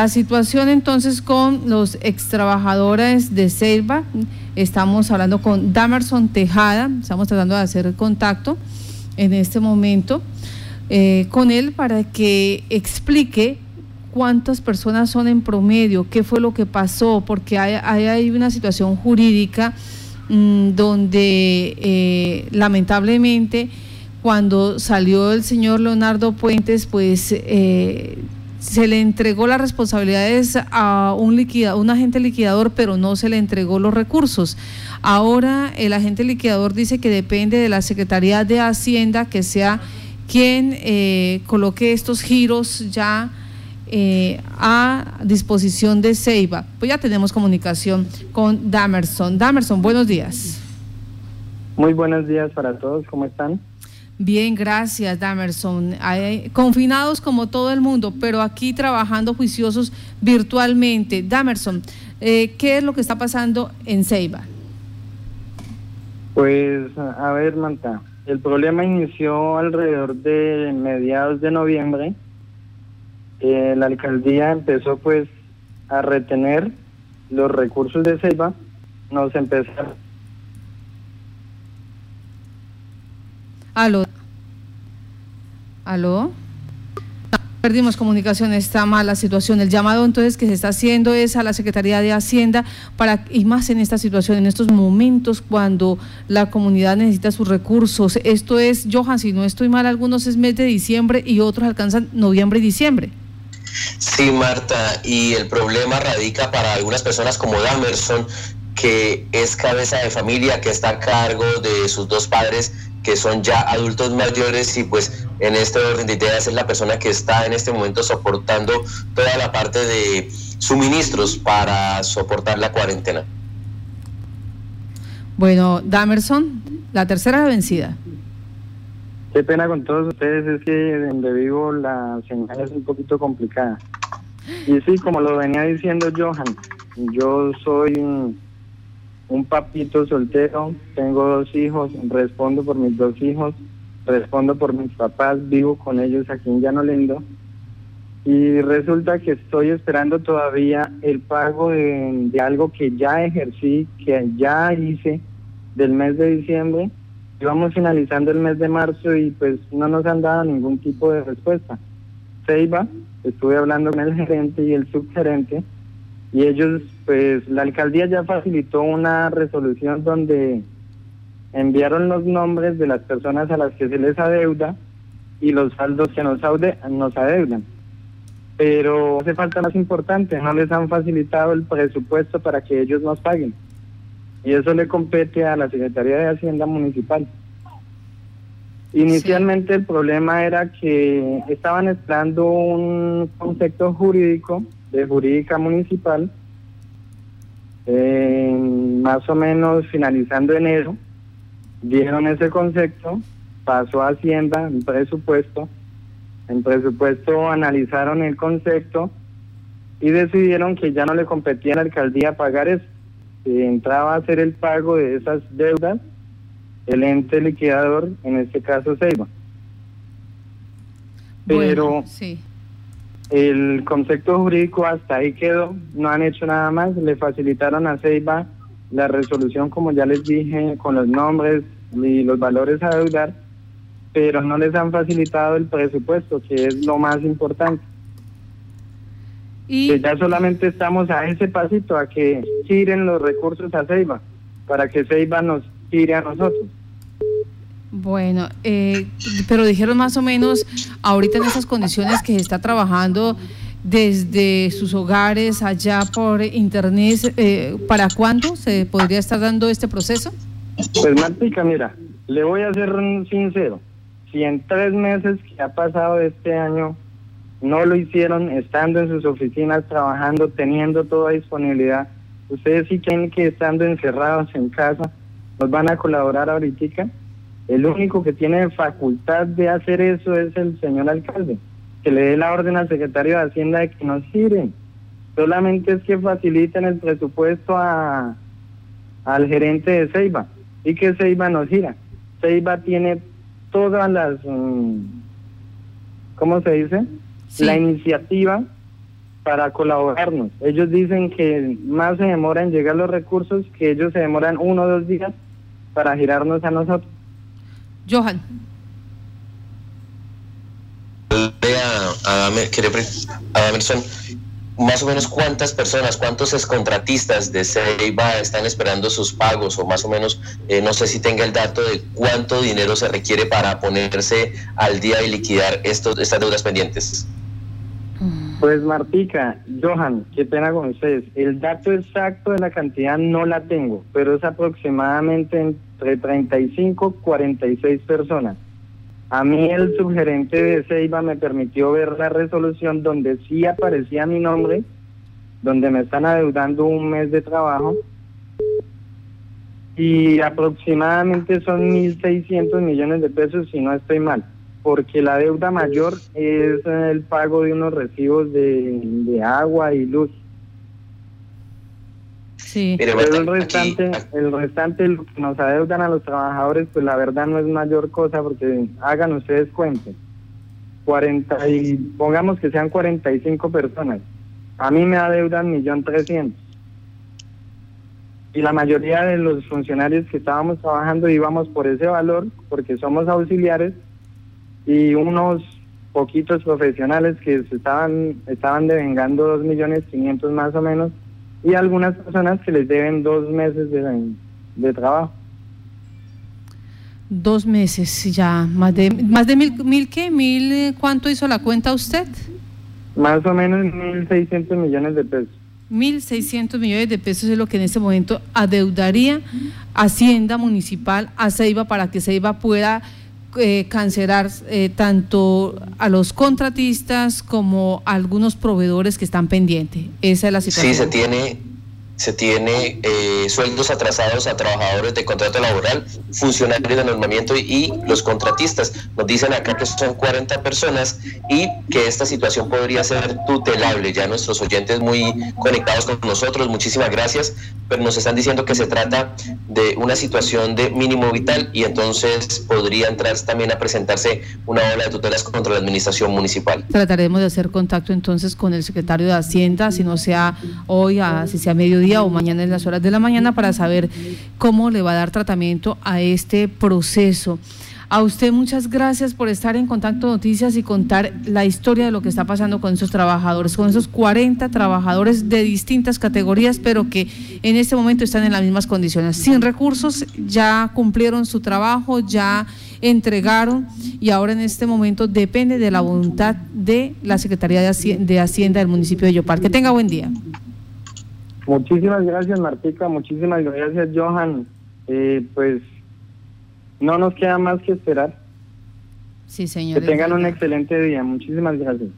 La situación entonces con los ex trabajadores de Selva, estamos hablando con Damerson Tejada, estamos tratando de hacer contacto en este momento eh, con él para que explique cuántas personas son en promedio, qué fue lo que pasó, porque hay, hay, una situación jurídica mm, donde eh, lamentablemente cuando salió el señor Leonardo Puentes, pues... Eh, se le entregó las responsabilidades a un, liquida, un agente liquidador, pero no se le entregó los recursos. Ahora el agente liquidador dice que depende de la Secretaría de Hacienda que sea quien eh, coloque estos giros ya eh, a disposición de Ceiba. Pues ya tenemos comunicación con Damerson. Damerson, buenos días. Muy buenos días para todos, ¿cómo están? Bien, gracias, Damerson. confinados como todo el mundo, pero aquí trabajando juiciosos virtualmente. Damerson, eh, ¿qué es lo que está pasando en Ceiba? Pues, a ver, Manta, el problema inició alrededor de mediados de noviembre. Eh, la alcaldía empezó pues a retener los recursos de Ceiba. Nos empezaron Aló. Aló. Perdimos comunicación, está mala situación. El llamado entonces que se está haciendo es a la Secretaría de Hacienda para, y más en esta situación, en estos momentos cuando la comunidad necesita sus recursos. Esto es, Johan, si no estoy mal, algunos es mes de diciembre y otros alcanzan noviembre y diciembre. Sí, Marta, y el problema radica para algunas personas como Damerson, que es cabeza de familia, que está a cargo de sus dos padres que son ya adultos mayores y pues en este orden de ideas es la persona que está en este momento soportando toda la parte de suministros para soportar la cuarentena. Bueno, Damerson, la tercera vencida. Qué pena con todos ustedes, es que donde vivo la señal es un poquito complicada. Y sí, como lo venía diciendo Johan, yo soy un papito soltero, tengo dos hijos, respondo por mis dos hijos, respondo por mis papás, vivo con ellos aquí en Llano Lindo. Y resulta que estoy esperando todavía el pago de, algo que ya ejercí, que ya hice del mes de diciembre. Y vamos finalizando el mes de marzo y pues no nos han dado ningún tipo de respuesta. Seiba, estuve hablando con el gerente y el subgerente y ellos, pues la alcaldía ya facilitó una resolución donde enviaron los nombres de las personas a las que se les adeuda y los saldos que nos, nos adeudan. Pero hace falta más importante, no les han facilitado el presupuesto para que ellos nos paguen. Y eso le compete a la Secretaría de Hacienda Municipal. Inicialmente el problema era que estaban esperando un concepto jurídico de jurídica municipal, más o menos finalizando enero, dieron ese concepto, pasó a Hacienda, en presupuesto, en presupuesto analizaron el concepto y decidieron que ya no le competía a la alcaldía pagar eso. Si entraba a hacer el pago de esas deudas, el ente liquidador, en este caso Seiba. Pero sí. El concepto jurídico hasta ahí quedó, no han hecho nada más, le facilitaron a Ceiba la resolución, como ya les dije, con los nombres y los valores a deudar, pero no les han facilitado el presupuesto, que es lo más importante. Y ya solamente estamos a ese pasito, a que giren los recursos a Ceiba, para que Ceiba nos gire a nosotros. Bueno, eh, pero dijeron más o menos ahorita en esas condiciones que se está trabajando desde sus hogares allá por internet, eh, ¿para cuándo se podría estar dando este proceso? Pues Martica, mira, le voy a ser sincero, si en tres meses que ha pasado este año no lo hicieron estando en sus oficinas, trabajando, teniendo toda disponibilidad, ustedes sí creen que estando encerrados en casa nos van a colaborar ahorita. El único que tiene facultad de hacer eso es el señor alcalde, que le dé la orden al secretario de Hacienda de que nos giren. Solamente es que faciliten el presupuesto a, al gerente de Ceiba y que Ceiba nos gira. Ceiba tiene todas las, mm, ¿cómo se dice? La iniciativa para colaborarnos. Ellos dicen que más se demora en llegar los recursos, que ellos se demoran uno o dos días para girarnos a nosotros. Johan. A, a, más o menos cuántas personas, cuántos excontratistas de Ceiba están esperando sus pagos o más o menos, eh, no sé si tenga el dato de cuánto dinero se requiere para ponerse al día y liquidar estos, estas deudas pendientes. Pues Martica, Johan, qué pena con ustedes. El dato exacto de la cantidad no la tengo, pero es aproximadamente entre 35 y 46 personas. A mí el subgerente de Ceiba me permitió ver la resolución donde sí aparecía mi nombre, donde me están adeudando un mes de trabajo y aproximadamente son 1.600 millones de pesos si no estoy mal, porque la deuda mayor es el pago de unos recibos de, de agua y luz. Sí. Pero el restante, el restante lo que nos adeudan a los trabajadores, pues la verdad no es mayor cosa porque hagan ustedes cuenten. 40 y pongamos que sean 45 personas. A mí me adeudan millón trescientos. Y la mayoría de los funcionarios que estábamos trabajando íbamos por ese valor porque somos auxiliares y unos poquitos profesionales que se estaban estaban devengando dos millones quinientos más o menos y algunas personas que les deben dos meses de, de trabajo. Dos meses ya, más de más de mil, mil qué, mil, eh, ¿cuánto hizo la cuenta usted? Más o menos mil seiscientos millones de pesos. Mil seiscientos millones de pesos es lo que en este momento adeudaría Hacienda Municipal a Ceiba para que Ceiba pueda eh, cancelar eh, tanto a los contratistas como a algunos proveedores que están pendientes. Esa es la situación. Sí, se tiene se tiene eh, sueldos atrasados a trabajadores de contrato laboral, funcionarios de normamiento y, los contratistas. Nos dicen acá que son 40 personas y que esta situación podría ser tutelable. Ya nuestros oyentes muy conectados con nosotros, muchísimas gracias, pero nos están diciendo que se trata de una situación de mínimo vital y entonces podría entrar también a presentarse una ola de tutelas contra la administración municipal. Trataremos de hacer contacto entonces con el secretario de Hacienda, si no sea hoy, a, si sea mediodía o mañana en las horas de la mañana para saber cómo le va a dar tratamiento a este proceso. A usted muchas gracias por estar en Contacto Noticias y contar la historia de lo que está pasando con esos trabajadores, con esos 40 trabajadores de distintas categorías, pero que en este momento están en las mismas condiciones. Sin recursos, ya cumplieron su trabajo, ya entregaron y ahora en este momento depende de la voluntad de la Secretaría de Hacienda del municipio de Yopal. Que tenga buen día. Muchísimas gracias, Martica. Muchísimas gracias, Johan. Eh, pues no nos queda más que esperar. Sí, señor. Que tengan un excelente día. Muchísimas gracias.